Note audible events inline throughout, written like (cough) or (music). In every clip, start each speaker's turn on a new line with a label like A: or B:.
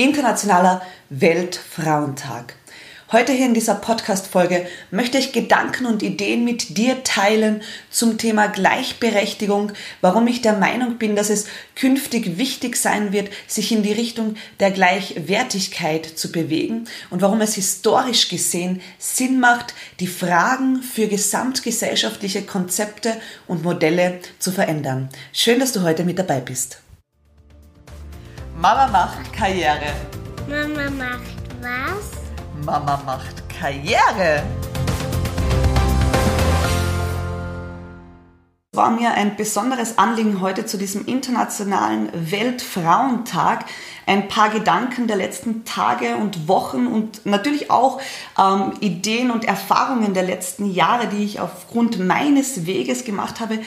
A: Internationaler Weltfrauentag. Heute hier in dieser Podcast-Folge möchte ich Gedanken und Ideen mit dir teilen zum Thema Gleichberechtigung, warum ich der Meinung bin, dass es künftig wichtig sein wird, sich in die Richtung der Gleichwertigkeit zu bewegen und warum es historisch gesehen Sinn macht, die Fragen für gesamtgesellschaftliche Konzepte und Modelle zu verändern. Schön, dass du heute mit dabei bist. Mama macht Karriere.
B: Mama macht was?
A: Mama macht Karriere. war mir ein besonderes Anliegen heute zu diesem internationalen Weltfrauentag ein paar Gedanken der letzten Tage und Wochen und natürlich auch ähm, Ideen und Erfahrungen der letzten Jahre, die ich aufgrund meines Weges gemacht habe,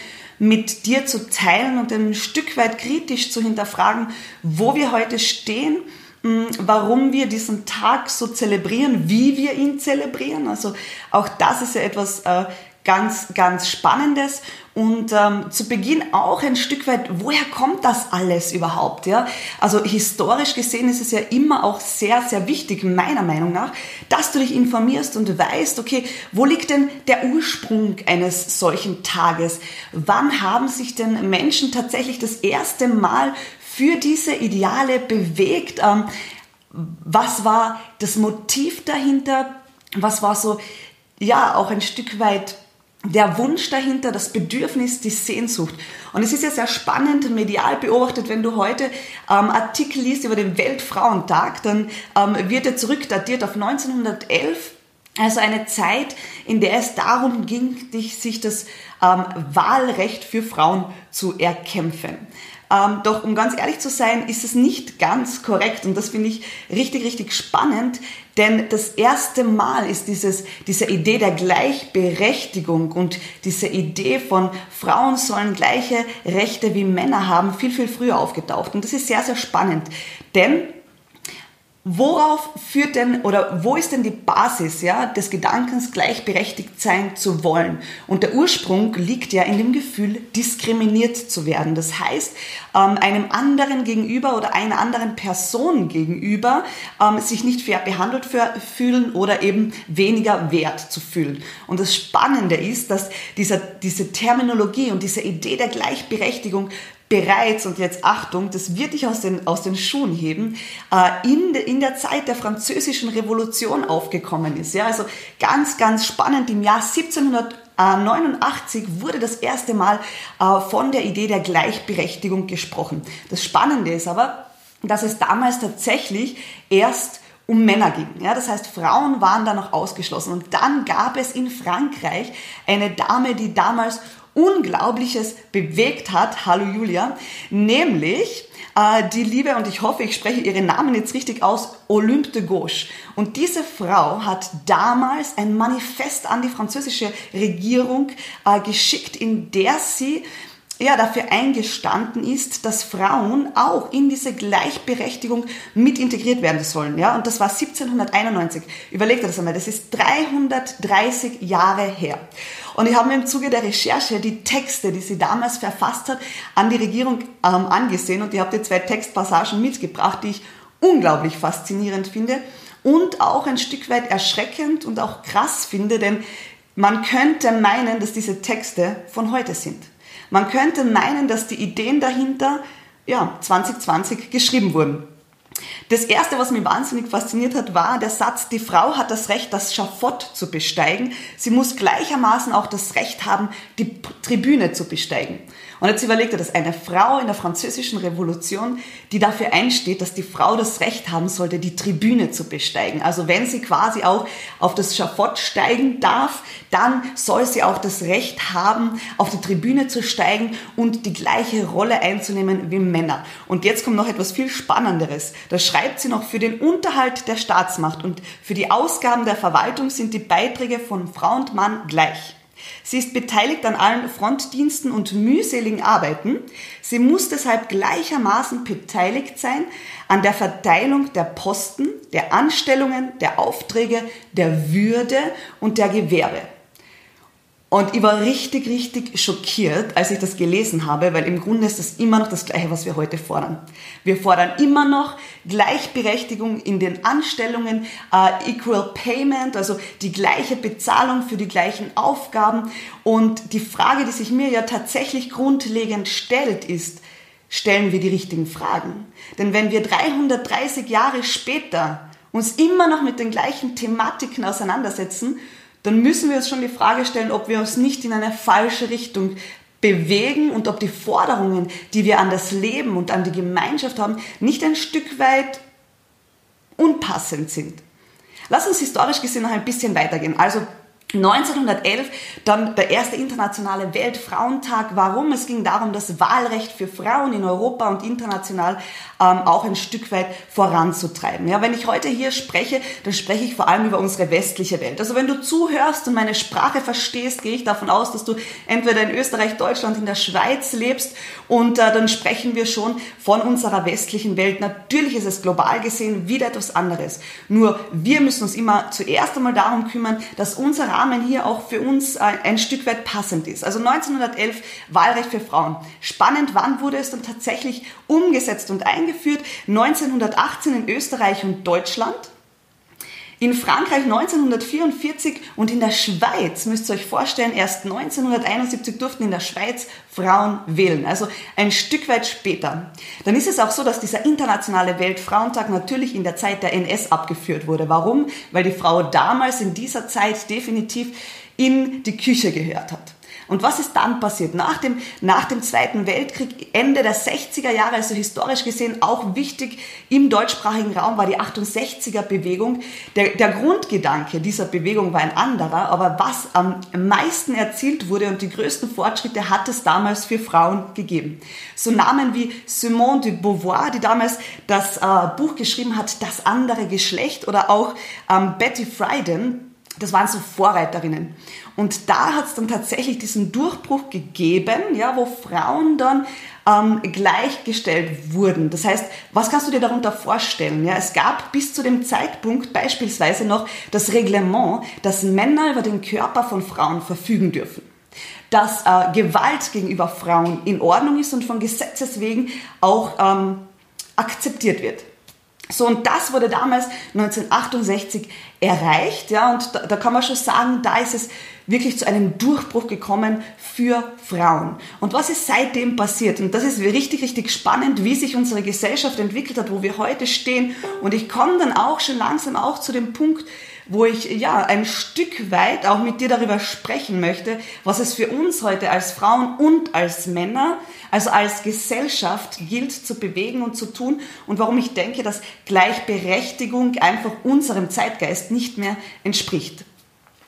A: mit dir zu teilen und ein Stück weit kritisch zu hinterfragen, wo wir heute stehen, hm, warum wir diesen Tag so zelebrieren, wie wir ihn zelebrieren. Also auch das ist ja etwas äh, ganz, ganz Spannendes. Und ähm, zu Beginn auch ein Stück weit, woher kommt das alles überhaupt? Ja? Also historisch gesehen ist es ja immer auch sehr, sehr wichtig, meiner Meinung nach, dass du dich informierst und weißt, okay, wo liegt denn der Ursprung eines solchen Tages? Wann haben sich denn Menschen tatsächlich das erste Mal für diese Ideale bewegt? Ähm, was war das Motiv dahinter? Was war so, ja, auch ein Stück weit der Wunsch dahinter, das Bedürfnis, die Sehnsucht. Und es ist ja sehr spannend, medial beobachtet, wenn du heute ähm, Artikel liest über den Weltfrauentag, dann ähm, wird er zurückdatiert auf 1911. Also eine Zeit, in der es darum ging, sich das ähm, Wahlrecht für Frauen zu erkämpfen. Ähm, doch um ganz ehrlich zu sein, ist es nicht ganz korrekt und das finde ich richtig, richtig spannend, denn das erste Mal ist dieses, diese Idee der Gleichberechtigung und diese Idee von Frauen sollen gleiche Rechte wie Männer haben viel, viel früher aufgetaucht. Und das ist sehr, sehr spannend, denn Worauf führt denn oder wo ist denn die Basis ja, des Gedankens, gleichberechtigt sein zu wollen? Und der Ursprung liegt ja in dem Gefühl, diskriminiert zu werden. Das heißt, ähm, einem anderen gegenüber oder einer anderen Person gegenüber ähm, sich nicht fair behandelt fühlen oder eben weniger wert zu fühlen. Und das Spannende ist, dass dieser, diese Terminologie und diese Idee der Gleichberechtigung bereits, und jetzt Achtung, das wird dich aus den, aus den Schuhen heben, äh, in, de, in der Zeit der französischen Revolution aufgekommen ist. Ja, also ganz, ganz spannend. Im Jahr 1789 wurde das erste Mal äh, von der Idee der Gleichberechtigung gesprochen. Das Spannende ist aber, dass es damals tatsächlich erst um Männer ging. Ja, das heißt, Frauen waren da noch ausgeschlossen. Und dann gab es in Frankreich eine Dame, die damals Unglaubliches bewegt hat, hallo Julia, nämlich äh, die liebe, und ich hoffe, ich spreche ihren Namen jetzt richtig aus, Olympe de Gauche. Und diese Frau hat damals ein Manifest an die französische Regierung äh, geschickt, in der sie ja, dafür eingestanden ist, dass Frauen auch in diese Gleichberechtigung mit integriert werden sollen. Ja? Und das war 1791. Überlegt euch das einmal, das ist 330 Jahre her. Und ich habe mir im Zuge der Recherche die Texte, die sie damals verfasst hat, an die Regierung ähm, angesehen und ich habe dir zwei Textpassagen mitgebracht, die ich unglaublich faszinierend finde und auch ein Stück weit erschreckend und auch krass finde, denn man könnte meinen, dass diese Texte von heute sind. Man könnte meinen, dass die Ideen dahinter ja, 2020 geschrieben wurden. Das erste, was mich wahnsinnig fasziniert hat, war der Satz, die Frau hat das Recht, das Schafott zu besteigen. Sie muss gleichermaßen auch das Recht haben, die Tribüne zu besteigen. Und jetzt überlegt er, dass eine Frau in der französischen Revolution, die dafür einsteht, dass die Frau das Recht haben sollte, die Tribüne zu besteigen. Also wenn sie quasi auch auf das Schafott steigen darf, dann soll sie auch das Recht haben, auf die Tribüne zu steigen und die gleiche Rolle einzunehmen wie Männer. Und jetzt kommt noch etwas viel Spannenderes. Da schreibt sie noch, für den Unterhalt der Staatsmacht und für die Ausgaben der Verwaltung sind die Beiträge von Frau und Mann gleich. Sie ist beteiligt an allen Frontdiensten und mühseligen Arbeiten. Sie muss deshalb gleichermaßen beteiligt sein an der Verteilung der Posten, der Anstellungen, der Aufträge, der Würde und der Gewerbe. Und ich war richtig, richtig schockiert, als ich das gelesen habe, weil im Grunde ist das immer noch das Gleiche, was wir heute fordern. Wir fordern immer noch Gleichberechtigung in den Anstellungen, äh, Equal Payment, also die gleiche Bezahlung für die gleichen Aufgaben. Und die Frage, die sich mir ja tatsächlich grundlegend stellt, ist, stellen wir die richtigen Fragen? Denn wenn wir 330 Jahre später uns immer noch mit den gleichen Thematiken auseinandersetzen, dann müssen wir uns schon die Frage stellen, ob wir uns nicht in eine falsche Richtung bewegen und ob die Forderungen, die wir an das Leben und an die Gemeinschaft haben, nicht ein Stück weit unpassend sind. Lass uns historisch gesehen noch ein bisschen weitergehen. Also 1911 dann der erste internationale Weltfrauentag. Warum? Es ging darum, das Wahlrecht für Frauen in Europa und international ähm, auch ein Stück weit voranzutreiben. Ja, wenn ich heute hier spreche, dann spreche ich vor allem über unsere westliche Welt. Also wenn du zuhörst und meine Sprache verstehst, gehe ich davon aus, dass du entweder in Österreich, Deutschland, in der Schweiz lebst und äh, dann sprechen wir schon von unserer westlichen Welt. Natürlich ist es global gesehen wieder etwas anderes. Nur wir müssen uns immer zuerst einmal darum kümmern, dass unser Rahmen hier auch für uns ein Stück weit passend ist. Also 1911 Wahlrecht für Frauen. Spannend, wann wurde es dann tatsächlich umgesetzt und eingeführt? 1918 in Österreich und Deutschland in Frankreich 1944 und in der Schweiz, müsst ihr euch vorstellen, erst 1971 durften in der Schweiz Frauen wählen, also ein Stück weit später. Dann ist es auch so, dass dieser internationale Weltfrauentag natürlich in der Zeit der NS abgeführt wurde. Warum? Weil die Frau damals in dieser Zeit definitiv in die Küche gehört hat. Und was ist dann passiert? Nach dem, nach dem Zweiten Weltkrieg, Ende der 60er Jahre, also historisch gesehen auch wichtig im deutschsprachigen Raum, war die 68er Bewegung. Der, der Grundgedanke dieser Bewegung war ein anderer, aber was am meisten erzielt wurde und die größten Fortschritte hat es damals für Frauen gegeben. So Namen wie Simone de Beauvoir, die damals das äh, Buch geschrieben hat, Das andere Geschlecht, oder auch ähm, Betty Friedan, das waren so Vorreiterinnen. Und da hat es dann tatsächlich diesen Durchbruch gegeben, ja, wo Frauen dann ähm, gleichgestellt wurden. Das heißt, was kannst du dir darunter vorstellen? Ja, es gab bis zu dem Zeitpunkt beispielsweise noch das Reglement, dass Männer über den Körper von Frauen verfügen dürfen dass äh, Gewalt gegenüber Frauen in Ordnung ist und von Gesetzes wegen auch ähm, akzeptiert wird. So, und das wurde damals 1968 erreicht, ja, und da, da, kann man schon sagen, da ist es wirklich zu einem Durchbruch gekommen für Frauen. Und was ist seitdem passiert? Und das ist richtig, richtig spannend, wie sich unsere Gesellschaft entwickelt hat, wo wir heute stehen. Und ich komme dann auch schon langsam auch zu dem Punkt, wo ich ja ein Stück weit auch mit dir darüber sprechen möchte, was es für uns heute als Frauen und als Männer, also als Gesellschaft gilt zu bewegen und zu tun und warum ich denke, dass Gleichberechtigung einfach unserem Zeitgeist nicht mehr entspricht.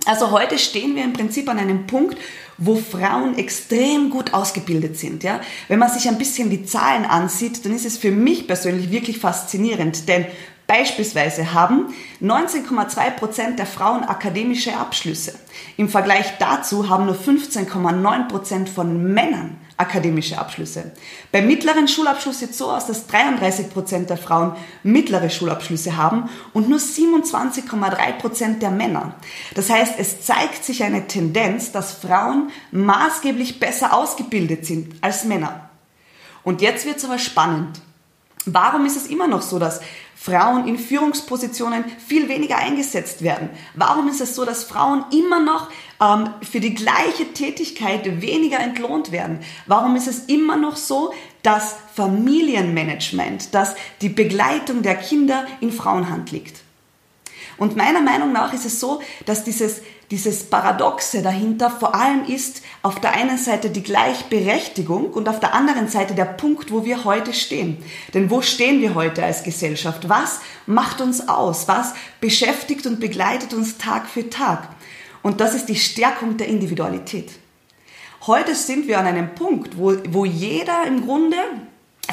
A: Also heute stehen wir im Prinzip an einem Punkt, wo Frauen extrem gut ausgebildet sind. Ja? Wenn man sich ein bisschen die Zahlen ansieht, dann ist es für mich persönlich wirklich faszinierend, denn Beispielsweise haben 19,2 Prozent der Frauen akademische Abschlüsse. Im Vergleich dazu haben nur 15,9 Prozent von Männern akademische Abschlüsse. Beim mittleren Schulabschluss sieht es so aus, dass 33 Prozent der Frauen mittlere Schulabschlüsse haben und nur 27,3 Prozent der Männer. Das heißt, es zeigt sich eine Tendenz, dass Frauen maßgeblich besser ausgebildet sind als Männer. Und jetzt wird es aber spannend. Warum ist es immer noch so, dass Frauen in Führungspositionen viel weniger eingesetzt werden? Warum ist es so, dass Frauen immer noch ähm, für die gleiche Tätigkeit weniger entlohnt werden? Warum ist es immer noch so, dass Familienmanagement, dass die Begleitung der Kinder in Frauenhand liegt? Und meiner Meinung nach ist es so, dass dieses, dieses Paradoxe dahinter vor allem ist auf der einen Seite die Gleichberechtigung und auf der anderen Seite der Punkt, wo wir heute stehen. Denn wo stehen wir heute als Gesellschaft? Was macht uns aus? Was beschäftigt und begleitet uns Tag für Tag? Und das ist die Stärkung der Individualität. Heute sind wir an einem Punkt, wo, wo jeder im Grunde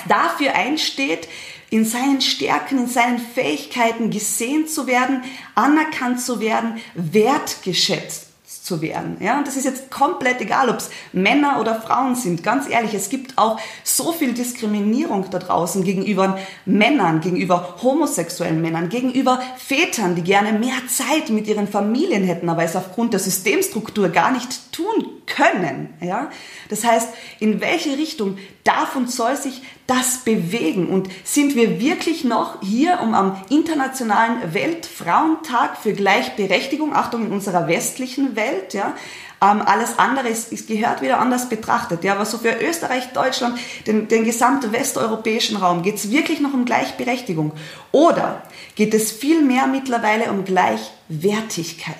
A: dafür einsteht, in seinen Stärken, in seinen Fähigkeiten gesehen zu werden, anerkannt zu werden, wertgeschätzt zu werden. Ja, und das ist jetzt komplett egal, ob es Männer oder Frauen sind. Ganz ehrlich, es gibt auch so viel Diskriminierung da draußen gegenüber Männern, gegenüber homosexuellen Männern, gegenüber Vätern, die gerne mehr Zeit mit ihren Familien hätten, aber es aufgrund der Systemstruktur gar nicht tun können. Ja, das heißt, in welche Richtung darf und soll sich das bewegen? Und sind wir wirklich noch hier, um am internationalen Weltfrauentag für Gleichberechtigung, Achtung, in unserer westlichen Welt, ja, ähm, alles andere ist, ist, gehört wieder anders betrachtet. Ja, aber so für Österreich, Deutschland, den, den gesamten westeuropäischen Raum geht es wirklich noch um Gleichberechtigung. Oder geht es vielmehr mittlerweile um Gleichwertigkeit?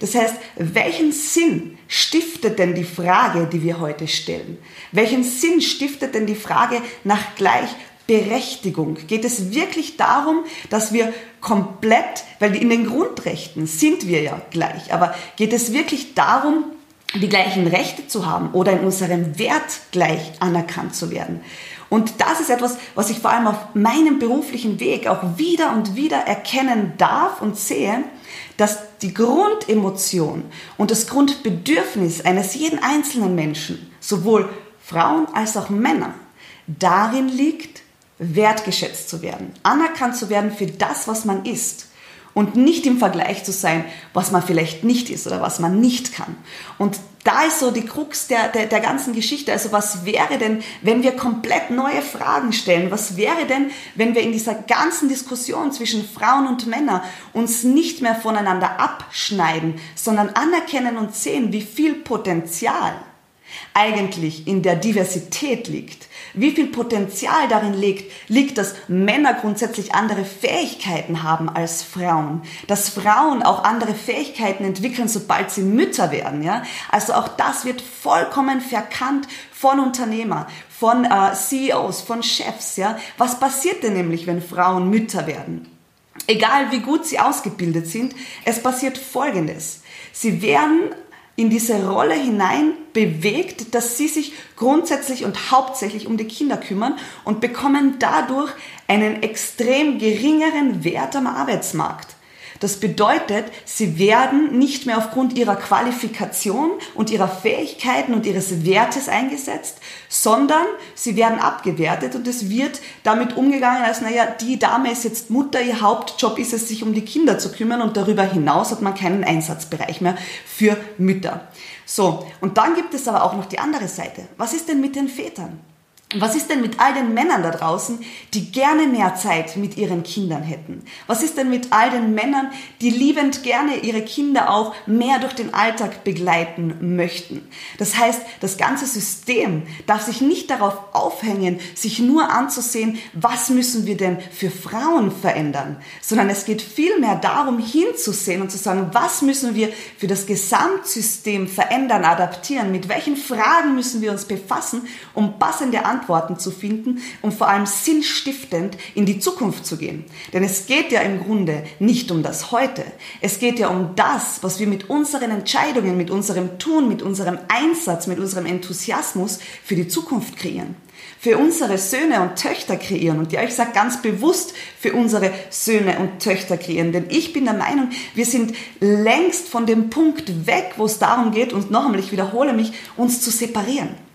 A: Das heißt, welchen Sinn stiftet denn die Frage, die wir heute stellen? Welchen Sinn stiftet denn die Frage nach Gleichberechtigung? Geht es wirklich darum, dass wir komplett, weil in den Grundrechten sind wir ja gleich, aber geht es wirklich darum, die gleichen Rechte zu haben oder in unserem Wert gleich anerkannt zu werden? Und das ist etwas, was ich vor allem auf meinem beruflichen Weg auch wieder und wieder erkennen darf und sehe, dass die Grundemotion und das Grundbedürfnis eines jeden einzelnen Menschen, sowohl Frauen als auch Männer, darin liegt, wertgeschätzt zu werden, anerkannt zu werden für das, was man ist und nicht im Vergleich zu sein, was man vielleicht nicht ist oder was man nicht kann. Und da ist so die Krux der, der, der ganzen Geschichte. Also was wäre denn, wenn wir komplett neue Fragen stellen? Was wäre denn, wenn wir in dieser ganzen Diskussion zwischen Frauen und Männern uns nicht mehr voneinander abschneiden, sondern anerkennen und sehen, wie viel Potenzial eigentlich in der Diversität liegt, wie viel Potenzial darin liegt, liegt, dass Männer grundsätzlich andere Fähigkeiten haben als Frauen, dass Frauen auch andere Fähigkeiten entwickeln, sobald sie Mütter werden. Ja? Also auch das wird vollkommen verkannt von Unternehmer, von äh, CEOs, von Chefs. Ja? Was passiert denn nämlich, wenn Frauen Mütter werden? Egal wie gut sie ausgebildet sind, es passiert Folgendes. Sie werden in diese Rolle hinein bewegt, dass sie sich grundsätzlich und hauptsächlich um die Kinder kümmern und bekommen dadurch einen extrem geringeren Wert am Arbeitsmarkt. Das bedeutet, sie werden nicht mehr aufgrund ihrer Qualifikation und ihrer Fähigkeiten und ihres Wertes eingesetzt, sondern sie werden abgewertet und es wird damit umgegangen, als naja, die Dame ist jetzt Mutter, ihr Hauptjob ist es, sich um die Kinder zu kümmern und darüber hinaus hat man keinen Einsatzbereich mehr für Mütter. So, und dann gibt es aber auch noch die andere Seite. Was ist denn mit den Vätern? Was ist denn mit all den Männern da draußen, die gerne mehr Zeit mit ihren Kindern hätten? Was ist denn mit all den Männern, die liebend gerne ihre Kinder auch mehr durch den Alltag begleiten möchten? Das heißt, das ganze System darf sich nicht darauf aufhängen, sich nur anzusehen, was müssen wir denn für Frauen verändern, sondern es geht vielmehr darum, hinzusehen und zu sagen, was müssen wir für das Gesamtsystem verändern, adaptieren, mit welchen Fragen müssen wir uns befassen, um passende Antworten Antworten zu finden und vor allem sinnstiftend in die Zukunft zu gehen. Denn es geht ja im Grunde nicht um das Heute. Es geht ja um das, was wir mit unseren Entscheidungen, mit unserem Tun, mit unserem Einsatz, mit unserem Enthusiasmus für die Zukunft kreieren für unsere Söhne und Töchter kreieren. Und ja, ich sage ganz bewusst für unsere Söhne und Töchter kreieren. Denn ich bin der Meinung, wir sind längst von dem Punkt weg, wo es darum geht, und noch einmal, ich wiederhole mich, uns zu separieren.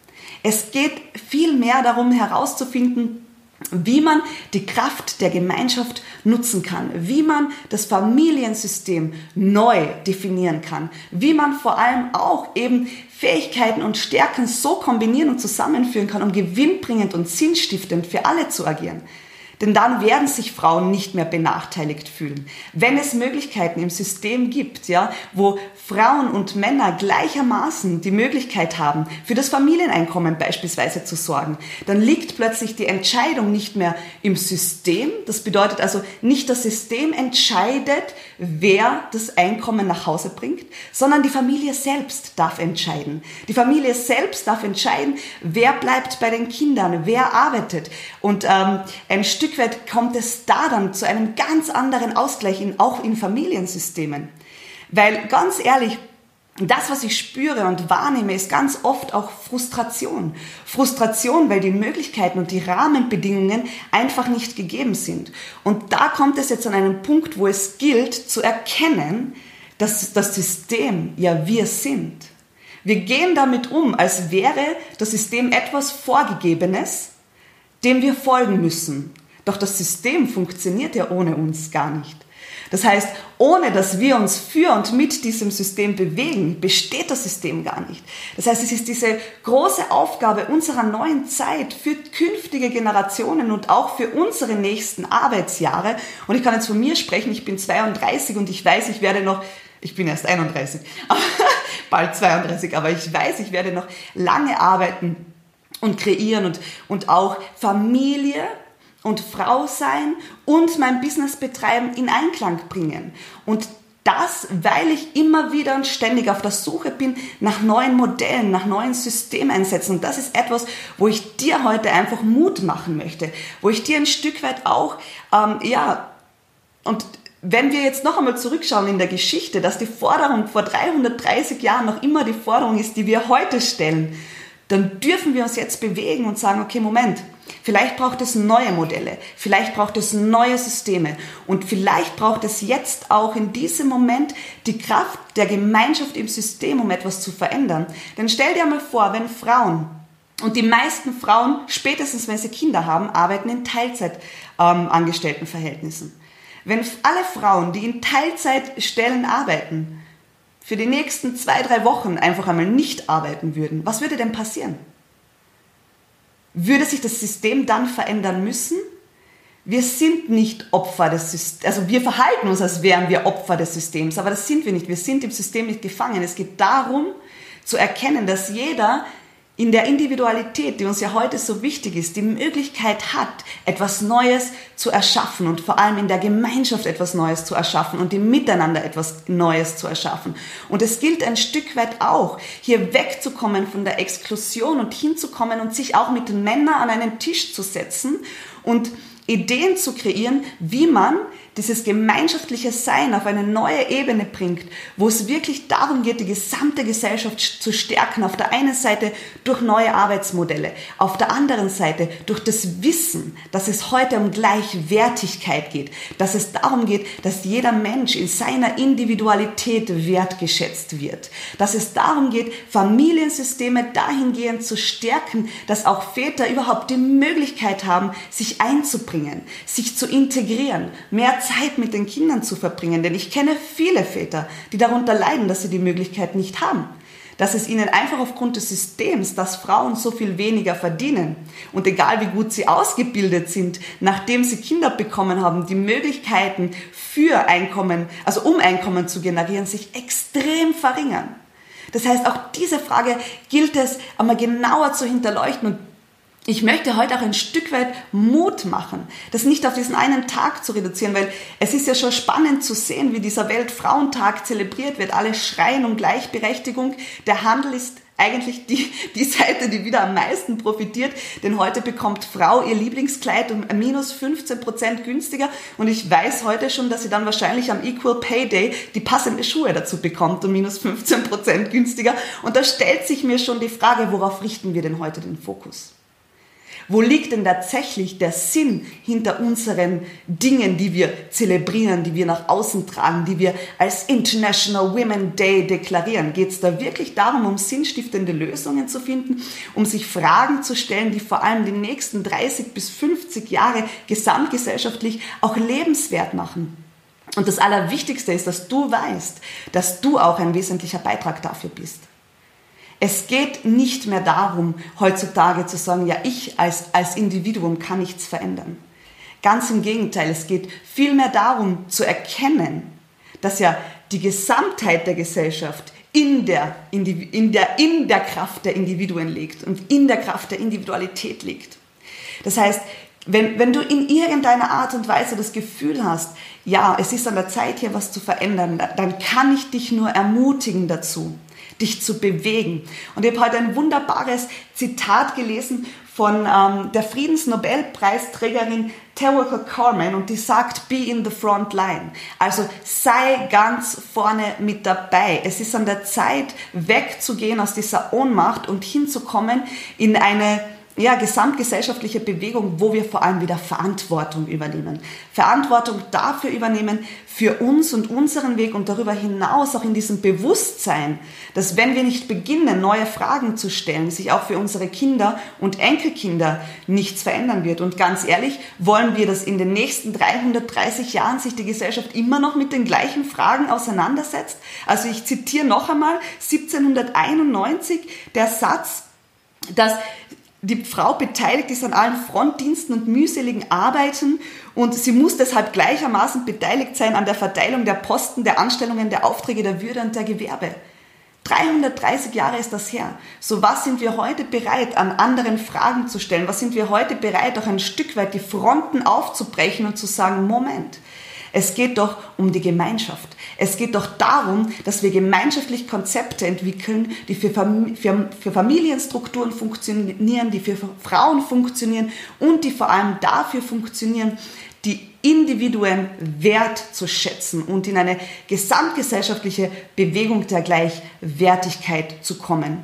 A: Es geht viel mehr darum herauszufinden, wie man die Kraft der Gemeinschaft nutzen kann, wie man das Familiensystem neu definieren kann, wie man vor allem auch eben Fähigkeiten und Stärken so kombinieren und zusammenführen kann, um gewinnbringend und sinnstiftend für alle zu agieren. Denn dann werden sich Frauen nicht mehr benachteiligt fühlen. Wenn es Möglichkeiten im System gibt, ja, wo Frauen und Männer gleichermaßen die Möglichkeit haben, für das Familieneinkommen beispielsweise zu sorgen, dann liegt plötzlich die Entscheidung nicht mehr im System. Das bedeutet also, nicht das System entscheidet, wer das Einkommen nach Hause bringt, sondern die Familie selbst darf entscheiden. Die Familie selbst darf entscheiden, wer bleibt bei den Kindern, wer arbeitet. Und ähm, ein Stück weit kommt es da dann zu einem ganz anderen Ausgleich, in, auch in Familiensystemen. Weil ganz ehrlich, das, was ich spüre und wahrnehme, ist ganz oft auch Frustration. Frustration, weil die Möglichkeiten und die Rahmenbedingungen einfach nicht gegeben sind. Und da kommt es jetzt an einen Punkt, wo es gilt zu erkennen, dass das System ja wir sind. Wir gehen damit um, als wäre das System etwas Vorgegebenes, dem wir folgen müssen. Doch das System funktioniert ja ohne uns gar nicht. Das heißt, ohne dass wir uns für und mit diesem System bewegen, besteht das System gar nicht. Das heißt, es ist diese große Aufgabe unserer neuen Zeit für künftige Generationen und auch für unsere nächsten Arbeitsjahre. Und ich kann jetzt von mir sprechen, ich bin 32 und ich weiß, ich werde noch, ich bin erst 31, (laughs) bald 32, aber ich weiß, ich werde noch lange arbeiten und kreieren und, und auch Familie und Frau sein und mein Business betreiben in Einklang bringen. Und das, weil ich immer wieder und ständig auf der Suche bin nach neuen Modellen, nach neuen Systemeinsätzen. Und das ist etwas, wo ich dir heute einfach Mut machen möchte, wo ich dir ein Stück weit auch, ähm, ja, und wenn wir jetzt noch einmal zurückschauen in der Geschichte, dass die Forderung vor 330 Jahren noch immer die Forderung ist, die wir heute stellen, dann dürfen wir uns jetzt bewegen und sagen, okay, Moment, vielleicht braucht es neue Modelle, vielleicht braucht es neue Systeme und vielleicht braucht es jetzt auch in diesem Moment die Kraft der Gemeinschaft im System, um etwas zu verändern. Denn stell dir mal vor, wenn Frauen und die meisten Frauen, spätestens wenn sie Kinder haben, arbeiten in Teilzeitangestelltenverhältnissen. Ähm, wenn alle Frauen, die in Teilzeitstellen arbeiten, für die nächsten zwei, drei Wochen einfach einmal nicht arbeiten würden, was würde denn passieren? Würde sich das System dann verändern müssen? Wir sind nicht Opfer des Systems, also wir verhalten uns, als wären wir Opfer des Systems, aber das sind wir nicht. Wir sind im System nicht gefangen. Es geht darum, zu erkennen, dass jeder in der Individualität, die uns ja heute so wichtig ist, die Möglichkeit hat, etwas Neues zu erschaffen und vor allem in der Gemeinschaft etwas Neues zu erschaffen und im Miteinander etwas Neues zu erschaffen. Und es gilt ein Stück weit auch, hier wegzukommen von der Exklusion und hinzukommen und sich auch mit Männern an einen Tisch zu setzen und Ideen zu kreieren, wie man dieses gemeinschaftliche Sein auf eine neue Ebene bringt, wo es wirklich darum geht, die gesamte Gesellschaft zu stärken. Auf der einen Seite durch neue Arbeitsmodelle, auf der anderen Seite durch das Wissen, dass es heute um Gleichwertigkeit geht, dass es darum geht, dass jeder Mensch in seiner Individualität wertgeschätzt wird, dass es darum geht, Familiensysteme dahingehend zu stärken, dass auch Väter überhaupt die Möglichkeit haben, sich einzubringen, sich zu integrieren, mehr Zeit mit den Kindern zu verbringen. Denn ich kenne viele Väter, die darunter leiden, dass sie die Möglichkeit nicht haben. Dass es ihnen einfach aufgrund des Systems, dass Frauen so viel weniger verdienen und egal wie gut sie ausgebildet sind, nachdem sie Kinder bekommen haben, die Möglichkeiten für Einkommen, also um Einkommen zu generieren, sich extrem verringern. Das heißt, auch diese Frage gilt es einmal genauer zu hinterleuchten und ich möchte heute auch ein Stück weit Mut machen, das nicht auf diesen einen Tag zu reduzieren, weil es ist ja schon spannend zu sehen, wie dieser Weltfrauentag zelebriert wird. Alle schreien um Gleichberechtigung. Der Handel ist eigentlich die, (laughs) die Seite, die wieder am meisten profitiert, denn heute bekommt Frau ihr Lieblingskleid um minus 15 Prozent günstiger und ich weiß heute schon, dass sie dann wahrscheinlich am Equal Pay Day die passende Schuhe dazu bekommt um minus 15 Prozent günstiger und da stellt sich mir schon die Frage, worauf richten wir denn heute den Fokus? Wo liegt denn tatsächlich der Sinn hinter unseren Dingen, die wir zelebrieren, die wir nach außen tragen, die wir als International Women Day deklarieren? Geht es da wirklich darum, um sinnstiftende Lösungen zu finden, um sich Fragen zu stellen, die vor allem die nächsten 30 bis 50 Jahre gesamtgesellschaftlich auch lebenswert machen? Und das Allerwichtigste ist, dass du weißt, dass du auch ein wesentlicher Beitrag dafür bist. Es geht nicht mehr darum, heutzutage zu sagen, ja, ich als, als Individuum kann nichts verändern. Ganz im Gegenteil, es geht vielmehr darum zu erkennen, dass ja die Gesamtheit der Gesellschaft in der, in, der, in der Kraft der Individuen liegt und in der Kraft der Individualität liegt. Das heißt, wenn, wenn du in irgendeiner Art und Weise das Gefühl hast, ja, es ist an der Zeit hier was zu verändern, dann kann ich dich nur ermutigen dazu, dich zu bewegen. Und ich habe heute ein wunderbares Zitat gelesen von ähm, der Friedensnobelpreisträgerin Teresa Corman und die sagt, be in the front line. Also sei ganz vorne mit dabei. Es ist an der Zeit, wegzugehen aus dieser Ohnmacht und hinzukommen in eine ja, gesamtgesellschaftliche Bewegung, wo wir vor allem wieder Verantwortung übernehmen. Verantwortung dafür übernehmen, für uns und unseren Weg und darüber hinaus auch in diesem Bewusstsein, dass wenn wir nicht beginnen, neue Fragen zu stellen, sich auch für unsere Kinder und Enkelkinder nichts verändern wird. Und ganz ehrlich, wollen wir, dass in den nächsten 330 Jahren sich die Gesellschaft immer noch mit den gleichen Fragen auseinandersetzt? Also ich zitiere noch einmal 1791 der Satz, dass die Frau beteiligt ist an allen Frontdiensten und mühseligen Arbeiten und sie muss deshalb gleichermaßen beteiligt sein an der Verteilung der Posten, der Anstellungen, der Aufträge, der Würde und der Gewerbe. 330 Jahre ist das her. So was sind wir heute bereit, an anderen Fragen zu stellen? Was sind wir heute bereit, auch ein Stück weit die Fronten aufzubrechen und zu sagen, Moment, es geht doch um die Gemeinschaft. Es geht doch darum, dass wir gemeinschaftlich Konzepte entwickeln, die für, Fam für, für Familienstrukturen funktionieren, die für Frauen funktionieren und die vor allem dafür funktionieren, die Individuen wertzuschätzen und in eine gesamtgesellschaftliche Bewegung der Gleichwertigkeit zu kommen.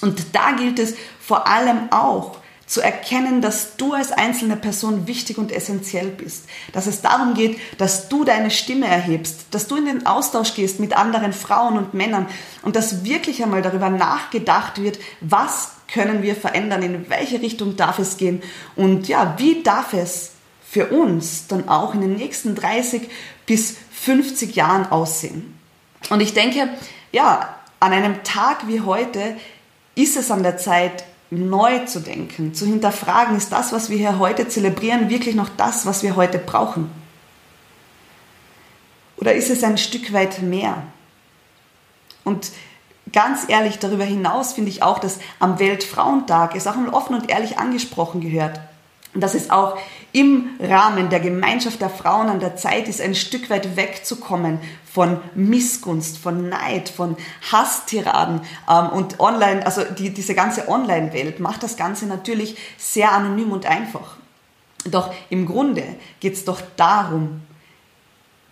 A: Und da gilt es vor allem auch, zu erkennen, dass du als einzelne Person wichtig und essentiell bist. Dass es darum geht, dass du deine Stimme erhebst, dass du in den Austausch gehst mit anderen Frauen und Männern und dass wirklich einmal darüber nachgedacht wird, was können wir verändern, in welche Richtung darf es gehen und ja, wie darf es für uns dann auch in den nächsten 30 bis 50 Jahren aussehen. Und ich denke, ja, an einem Tag wie heute ist es an der Zeit, neu zu denken, zu hinterfragen, ist das, was wir hier heute zelebrieren, wirklich noch das, was wir heute brauchen? Oder ist es ein Stück weit mehr? Und ganz ehrlich, darüber hinaus finde ich auch, dass am Weltfrauentag es auch mal offen und ehrlich angesprochen gehört. Dass es auch im Rahmen der Gemeinschaft der Frauen an der Zeit ist, ein Stück weit wegzukommen von Missgunst, von Neid, von Hasstiraden ähm, und online, also die, diese ganze Online-Welt macht das Ganze natürlich sehr anonym und einfach. Doch im Grunde geht es doch darum,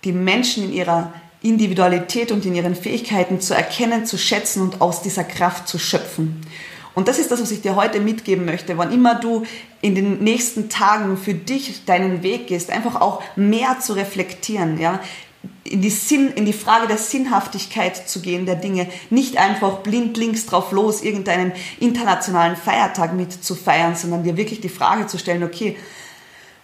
A: die Menschen in ihrer Individualität und in ihren Fähigkeiten zu erkennen, zu schätzen und aus dieser Kraft zu schöpfen. Und das ist das, was ich dir heute mitgeben möchte. Wann immer du in den nächsten Tagen für dich deinen Weg gehst, einfach auch mehr zu reflektieren, ja, in die, Sinn, in die Frage der Sinnhaftigkeit zu gehen der Dinge, nicht einfach blind links drauf los, irgendeinen internationalen Feiertag mit zu feiern, sondern dir wirklich die Frage zu stellen, okay,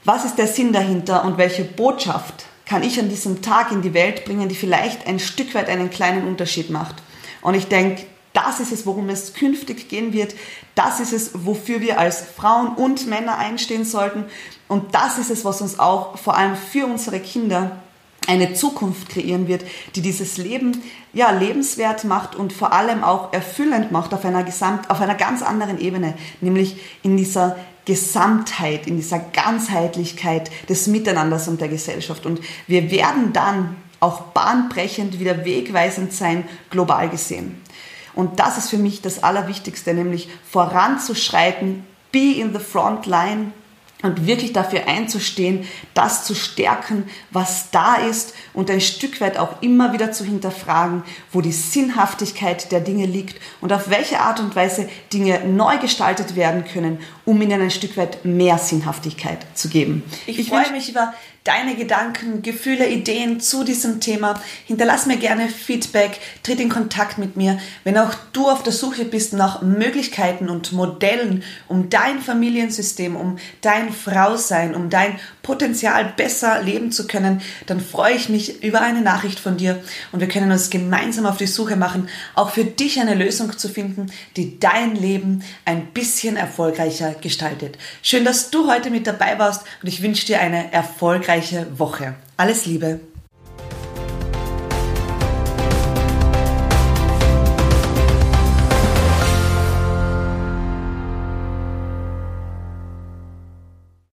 A: was ist der Sinn dahinter und welche Botschaft kann ich an diesem Tag in die Welt bringen, die vielleicht ein Stück weit einen kleinen Unterschied macht. Und ich denke, das ist es, worum es künftig gehen wird. Das ist es, wofür wir als Frauen und Männer einstehen sollten. Und das ist es, was uns auch vor allem für unsere Kinder eine Zukunft kreieren wird, die dieses Leben ja lebenswert macht und vor allem auch erfüllend macht auf einer gesamt auf einer ganz anderen Ebene, nämlich in dieser Gesamtheit, in dieser Ganzheitlichkeit des Miteinanders und der Gesellschaft. Und wir werden dann auch bahnbrechend wieder wegweisend sein, global gesehen. Und das ist für mich das Allerwichtigste, nämlich voranzuschreiten, be in the front line und wirklich dafür einzustehen, das zu stärken, was da ist und ein Stück weit auch immer wieder zu hinterfragen, wo die Sinnhaftigkeit der Dinge liegt und auf welche Art und Weise Dinge neu gestaltet werden können, um ihnen ein Stück weit mehr Sinnhaftigkeit zu geben. Ich, ich freue mich über deine Gedanken, Gefühle, Ideen zu diesem Thema. Hinterlass mir gerne Feedback, tritt in Kontakt mit mir. Wenn auch du auf der Suche bist nach Möglichkeiten und Modellen, um dein Familiensystem, um dein Frausein, um dein Potenzial besser leben zu können, dann freue ich mich über eine Nachricht von dir und wir können uns gemeinsam auf die Suche machen, auch für dich eine Lösung zu finden, die dein Leben ein bisschen erfolgreicher gestaltet. Schön, dass du heute mit dabei warst und ich wünsche dir eine erfolgreiche Woche. Alles Liebe.